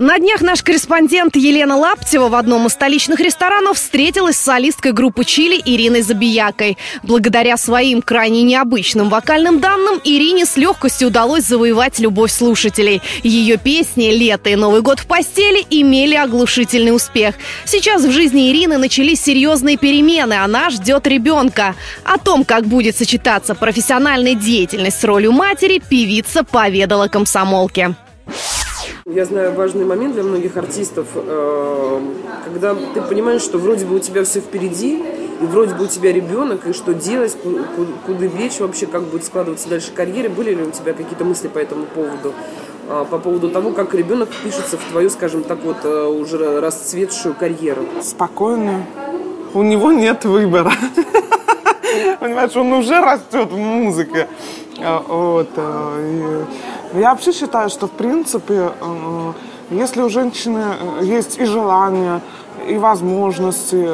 На днях наш корреспондент Елена Лаптева в одном из столичных ресторанов встретилась с солисткой группы «Чили» Ириной Забиякой. Благодаря своим крайне необычным вокальным данным Ирине с легкостью удалось завоевать любовь слушателей. Ее песни «Лето» и «Новый год в постели» имели оглушительный успех. Сейчас в жизни Ирины начались серьезные перемены. Она ждет ребенка. О том, как будет сочетаться профессиональная деятельность с ролью матери, певица поведала комсомолке. Я знаю важный момент для многих артистов, э, когда ты понимаешь, что вроде бы у тебя все впереди, и вроде бы у тебя ребенок, и что делать, куда бечь вообще, как будет складываться дальше карьера. Были ли у тебя какие-то мысли по этому поводу? А, по поводу того, как ребенок впишется в твою, скажем так, вот э, уже расцветшую карьеру? Спокойно. У него нет выбора. Понимаешь, он уже растет в музыке. А, вот. Э, я вообще считаю, что в принципе, э, если у женщины э, есть и желание, и возможности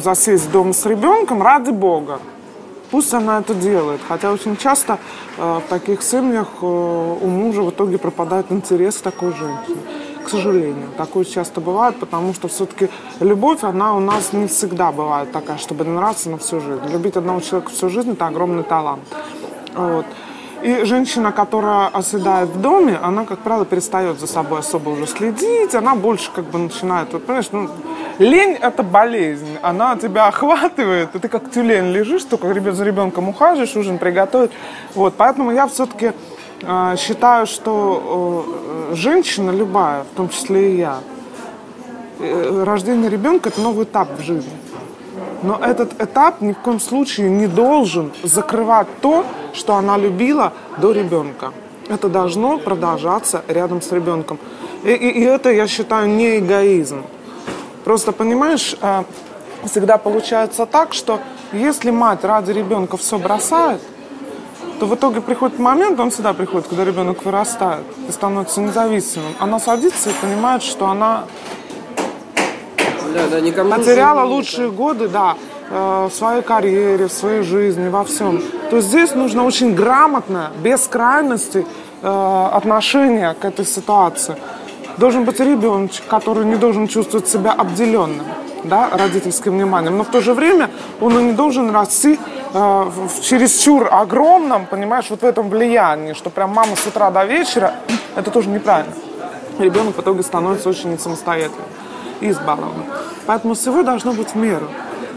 засесть дома с ребенком, ради бога, пусть она это делает. Хотя очень часто в таких семьях у мужа в итоге пропадает интерес к такой женщине. К сожалению, такое часто бывает, потому что все-таки любовь, она у нас не всегда бывает такая, чтобы нравиться на всю жизнь. Любить одного человека всю жизнь – это огромный талант. Вот. И женщина, которая оседает в доме, она, как правило, перестает за собой особо уже следить, она больше как бы начинает, вот, понимаешь, ну, лень – это болезнь, она тебя охватывает, и ты как тюлень лежишь, только за ребенком ухаживаешь, ужин приготовить, вот, поэтому я все-таки э, считаю, что э, женщина любая, в том числе и я, э, рождение ребенка – это новый этап в жизни. Но этот этап ни в коем случае не должен закрывать то, что она любила до ребенка. Это должно продолжаться рядом с ребенком. И, и, и это, я считаю, не эгоизм. Просто, понимаешь, э, всегда получается так, что если мать ради ребенка все бросает, то в итоге приходит момент, он всегда приходит, когда ребенок вырастает и становится независимым. Она садится и понимает, что она да, да, никому потеряла лучшие годы, да, э, в своей карьере, в своей жизни, во всем. То есть здесь нужно очень грамотное, без крайности э, отношение к этой ситуации. Должен быть ребеночек, который не должен чувствовать себя обделенным да, родительским вниманием, но в то же время он и не должен расти э, в чересчур огромном, понимаешь, вот в этом влиянии, что прям мама с утра до вечера, это тоже неправильно. Ребенок в итоге становится очень самостоятельным и избалованным. Поэтому всего должно быть в меру.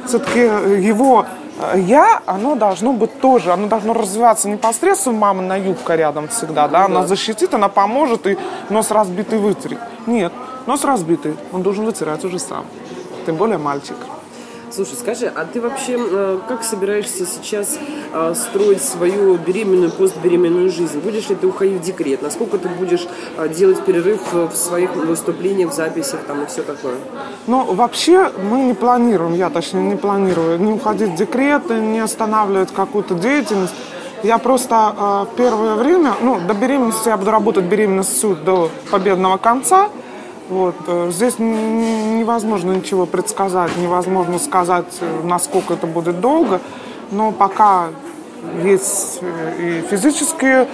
Все-таки его э, я, оно должно быть тоже, оно должно развиваться непосредственно мама на юбка рядом всегда, да, она защитит, она поможет и нос разбитый вытереть. Нет, нос разбитый, он должен вытирать уже сам, тем более мальчик. Слушай, скажи, а ты вообще э, как собираешься сейчас э, строить свою беременную, постбеременную жизнь? Будешь ли ты уходить в декрет? Насколько ты будешь э, делать перерыв в своих выступлениях, в записях там и все такое? Ну, вообще мы не планируем, я точнее не планирую, не уходить в декрет, не останавливать какую-то деятельность. Я просто э, первое время, ну, до беременности я буду работать беременностью до победного конца. Вот. Э, здесь невозможно ничего предсказать, невозможно сказать, э, насколько это будет долго, но пока есть э, и физические,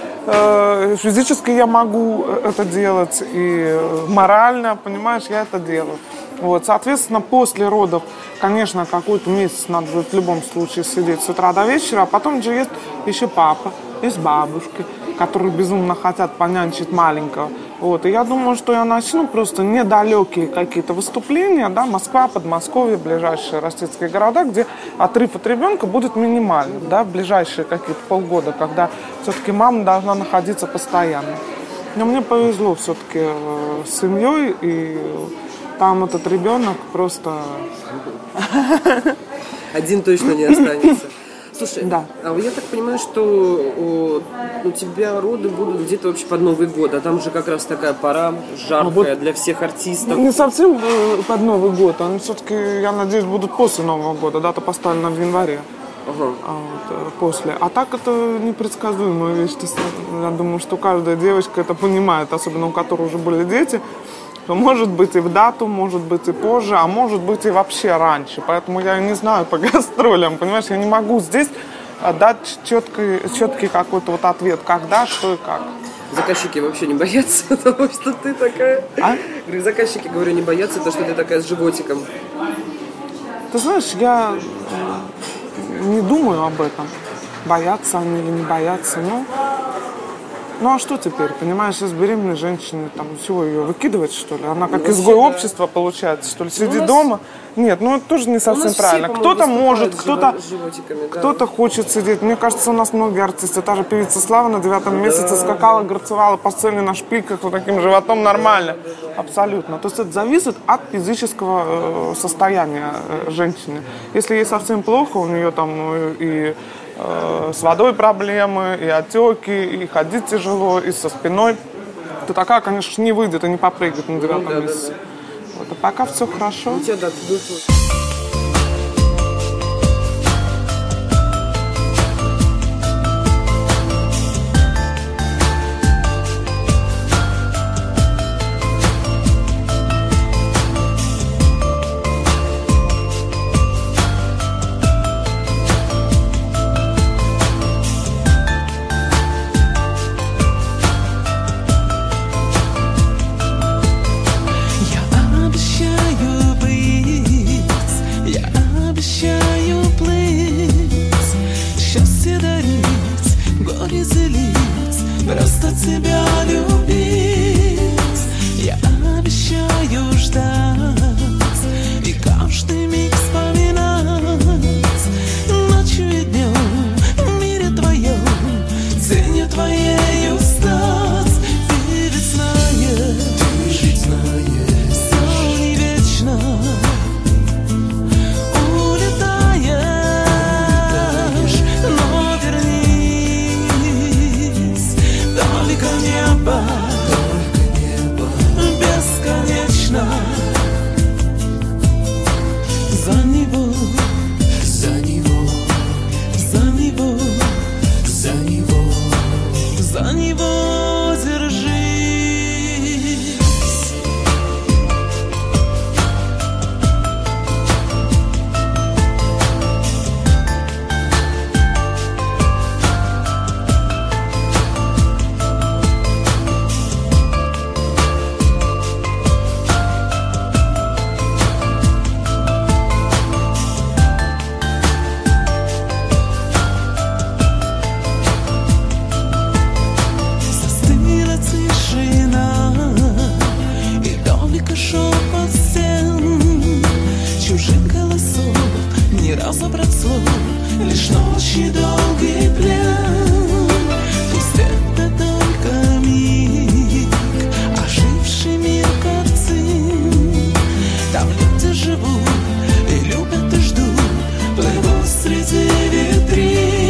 физически я могу это делать, и морально, понимаешь, я это делаю. Вот, соответственно, после родов, конечно, какой-то месяц надо будет в любом случае сидеть с утра до вечера, а потом же есть еще папа, есть бабушки, которые безумно хотят понянчить маленького. Вот. И я думаю, что я начну просто недалекие какие-то выступления, да, Москва, Подмосковье, ближайшие российские города, где отрыв от ребенка будет минимальным, да, в ближайшие какие-то полгода, когда все-таки мама должна находиться постоянно. Но мне повезло все-таки э, с семьей, и там этот ребенок просто... Один точно не останется. Слушай, да. а я так понимаю, что у тебя роды будут где-то вообще под Новый год, а там же как раз такая пора жаркая ну, вот для всех артистов. Не совсем э, под Новый год, они все-таки, я надеюсь, будут после Нового года, дата поставлена в январе. Ага. А вот, э, после. А так это непредсказуемая вещь. Я думаю, что каждая девочка это понимает, особенно у которой уже были дети. То может быть и в дату, может быть и позже, а может быть и вообще раньше. Поэтому я не знаю по гастролям, понимаешь, я не могу здесь а, дать четкий, четкий какой-то вот ответ, когда, что и как. Заказчики вообще не боятся того, что ты такая. А? Говорю, заказчики, говорю, не боятся того, что ты такая с животиком. Ты знаешь, я не думаю об этом. Боятся они или не боятся, но ну а что теперь, понимаешь, из беременной женщины, там, всего ее выкидывать, что ли? Она как ну, изгой да. общества получается, что ли, ну, сидит нас... дома. Нет, ну это тоже не совсем правильно. Кто-то может, кто-то кто-то хочет сидеть. Мне кажется, у нас многие артисты, та же певица Слава на девятом месяце да. скакала, горцевала по сцене на шпильках вот таким животом нормально. Абсолютно. То есть это зависит от физического э, состояния э, женщины. Если ей совсем плохо, у нее там ну, и с водой проблемы, и отеки, и ходить тяжело, и со спиной, то такая, конечно, не выйдет и не попрыгает на девятом ну, да, месяце. Да, да. Вот, а пока все хорошо. У тебя, да, собрать Лишь ночи долгий плен Пусть это только Оживший мир картин Там люди живут и любят и ждут Плывут среди витрин.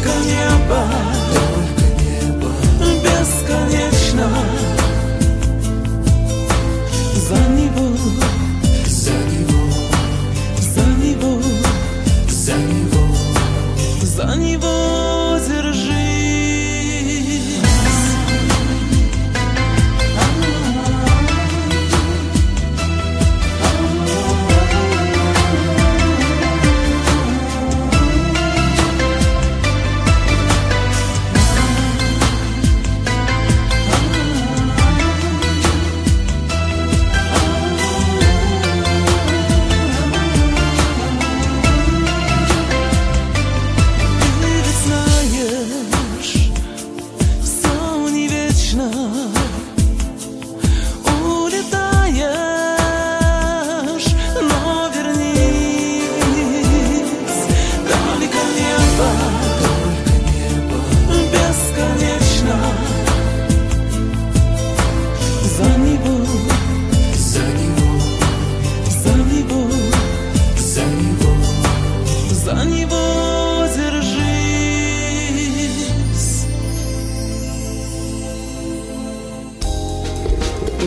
kaniapa.